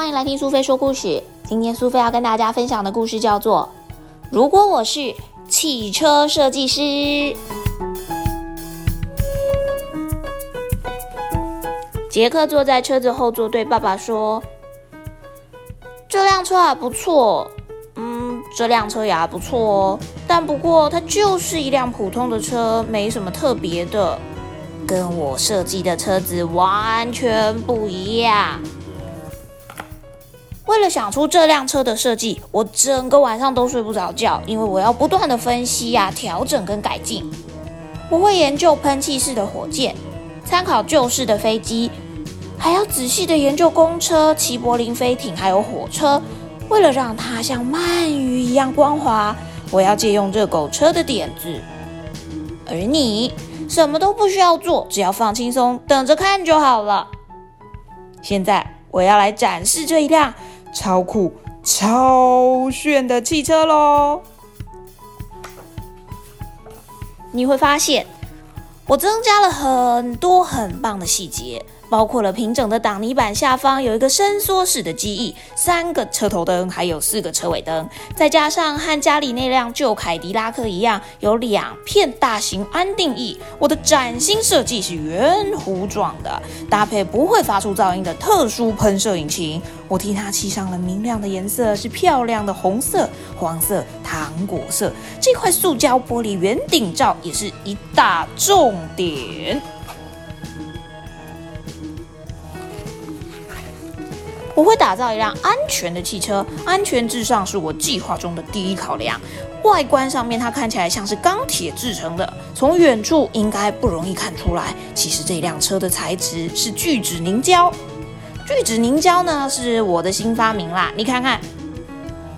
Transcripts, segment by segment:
欢迎来听苏菲说故事。今天苏菲要跟大家分享的故事叫做《如果我是汽车设计师》。杰克坐在车子后座，对爸爸说：“这辆车还不错，嗯，这辆车也还不错哦。但不过它就是一辆普通的车，没什么特别的，跟我设计的车子完全不一样。”为了想出这辆车的设计，我整个晚上都睡不着觉，因为我要不断的分析呀、调整跟改进。我会研究喷气式的火箭，参考旧式的飞机，还要仔细的研究公车、齐柏林飞艇还有火车。为了让它像鳗鱼一样光滑，我要借用热狗车的点子。而你什么都不需要做，只要放轻松，等着看就好了。现在我要来展示这一辆。超酷、超炫的汽车喽！你会发现，我增加了很多很棒的细节。包括了平整的挡泥板下方有一个伸缩式的机翼，三个车头灯，还有四个车尾灯，再加上和家里那辆旧凯迪拉克一样，有两片大型安定翼。我的崭新设计是圆弧状的，搭配不会发出噪音的特殊喷射引擎。我替它漆上了明亮的颜色，是漂亮的红色、黄色、糖果色。这块塑胶玻璃圆顶罩也是一大重点。我会打造一辆安全的汽车，安全至上是我计划中的第一考量。外观上面，它看起来像是钢铁制成的，从远处应该不容易看出来。其实这辆车的材质是聚酯凝胶，聚酯凝胶呢是我的新发明啦。你看看，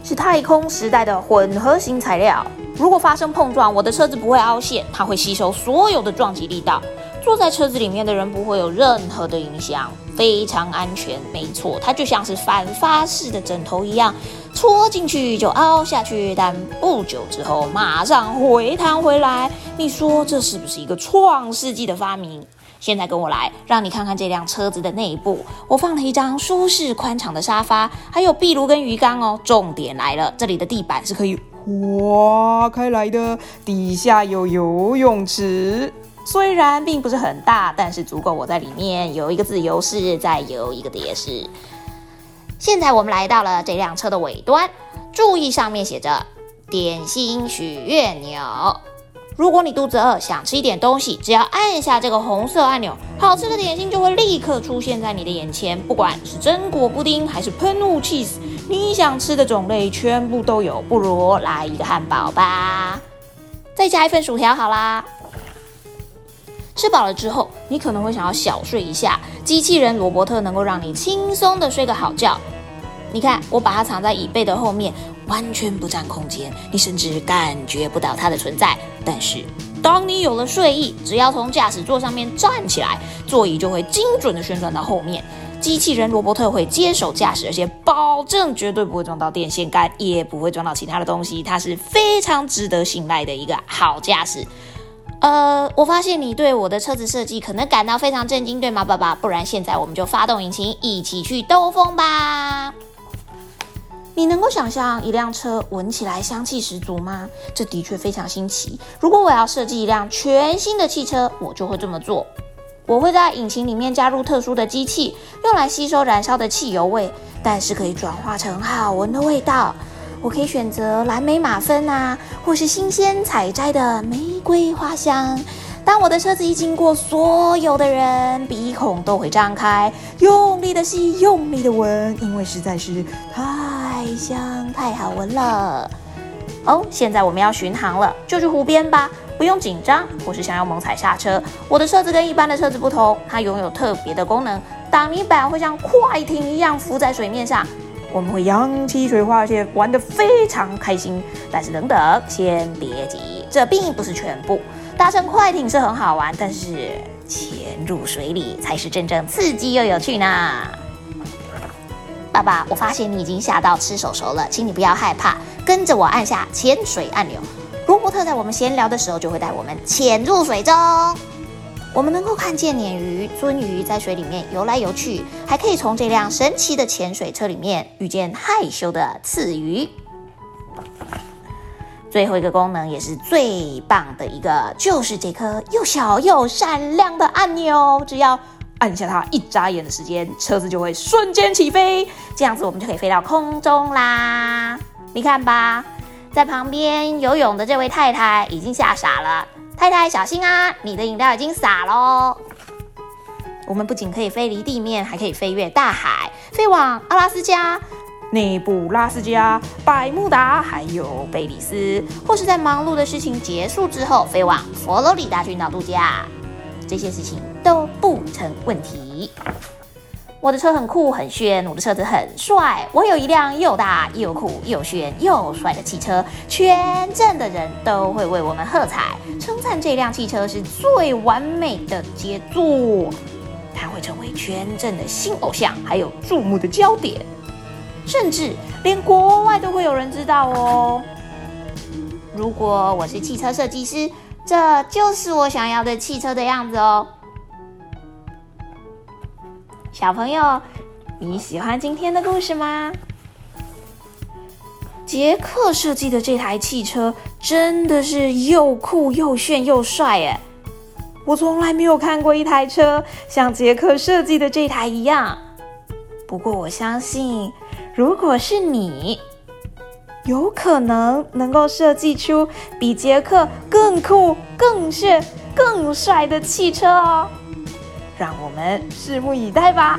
是太空时代的混合型材料。如果发生碰撞，我的车子不会凹陷，它会吸收所有的撞击力道。坐在车子里面的人不会有任何的影响，非常安全。没错，它就像是反发式的枕头一样，戳进去就凹下去，但不久之后马上回弹回来。你说这是不是一个创世纪的发明？现在跟我来，让你看看这辆车子的内部。我放了一张舒适宽敞的沙发，还有壁炉跟鱼缸哦。重点来了，这里的地板是可以划开来的，底下有游泳池。虽然并不是很大，但是足够我在里面有一个自由式，再有一个蝶式。现在我们来到了这辆车的尾端，注意上面写着“点心许愿钮”。如果你肚子饿，想吃一点东西，只要按下这个红色按钮，好吃的点心就会立刻出现在你的眼前。不管是榛果布丁还是喷雾 cheese，你想吃的种类全部都有。不如来一个汉堡吧，再加一份薯条好啦。吃饱了之后，你可能会想要小睡一下。机器人罗伯特能够让你轻松的睡个好觉。你看，我把它藏在椅背的后面，完全不占空间，你甚至感觉不到它的存在。但是，当你有了睡意，只要从驾驶座上面站起来，座椅就会精准的旋转到后面。机器人罗伯特会接手驾驶，而且保证绝对不会撞到电线杆，也不会撞到其他的东西。它是非常值得信赖的一个好驾驶。呃，我发现你对我的车子设计可能感到非常震惊，对吗，爸爸？不然现在我们就发动引擎，一起去兜风吧。你能够想象一辆车闻起来香气十足吗？这的确非常新奇。如果我要设计一辆全新的汽车，我就会这么做。我会在引擎里面加入特殊的机器，用来吸收燃烧的汽油味，但是可以转化成好闻的味道。我可以选择蓝莓马芬啊，或是新鲜采摘的玫瑰花香。当我的车子一经过，所有的人鼻孔都会张开，用力的吸，用力的闻，因为实在是太香、太好闻了。哦，现在我们要巡航了，就去湖边吧，不用紧张，或是想要猛踩刹车。我的车子跟一般的车子不同，它拥有特别的功能，挡泥板会像快艇一样浮在水面上。我们会扬起水花，而且玩得非常开心。但是等等，先别急，这并不是全部。搭乘快艇是很好玩，但是潜入水里才是真正刺激又有趣呢。爸爸，我发现你已经吓到吃手手了，请你不要害怕，跟着我按下潜水按钮。罗伯特在我们闲聊的时候就会带我们潜入水中。我们能够看见鲶鱼、鳟鱼在水里面游来游去，还可以从这辆神奇的潜水车里面遇见害羞的刺鱼。最后一个功能也是最棒的一个，就是这颗又小又闪亮的按钮，只要按下它，一眨眼的时间，车子就会瞬间起飞，这样子我们就可以飞到空中啦。你看吧，在旁边游泳的这位太太已经吓傻了。太太，小心啊！你的饮料已经洒喽。我们不仅可以飞离地面，还可以飞越大海，飞往阿拉斯加、内布拉斯加、百慕达，还有贝里斯，或是在忙碌的事情结束之后，飞往佛罗里达群岛度假，这些事情都不成问题。我的车很酷很炫，我的车子很帅，我有一辆又大又酷又炫又帅的汽车，全镇的人都会为我们喝彩，称赞这辆汽车是最完美的杰作，它会成为全镇的新偶像，还有注目的焦点，甚至连国外都会有人知道哦。如果我是汽车设计师，这就是我想要的汽车的样子哦。小朋友，你喜欢今天的故事吗？杰克设计的这台汽车真的是又酷又炫又帅耶！我从来没有看过一台车像杰克设计的这台一样。不过我相信，如果是你，有可能能够设计出比杰克更酷、更炫、更帅的汽车哦。让我们拭目以待吧。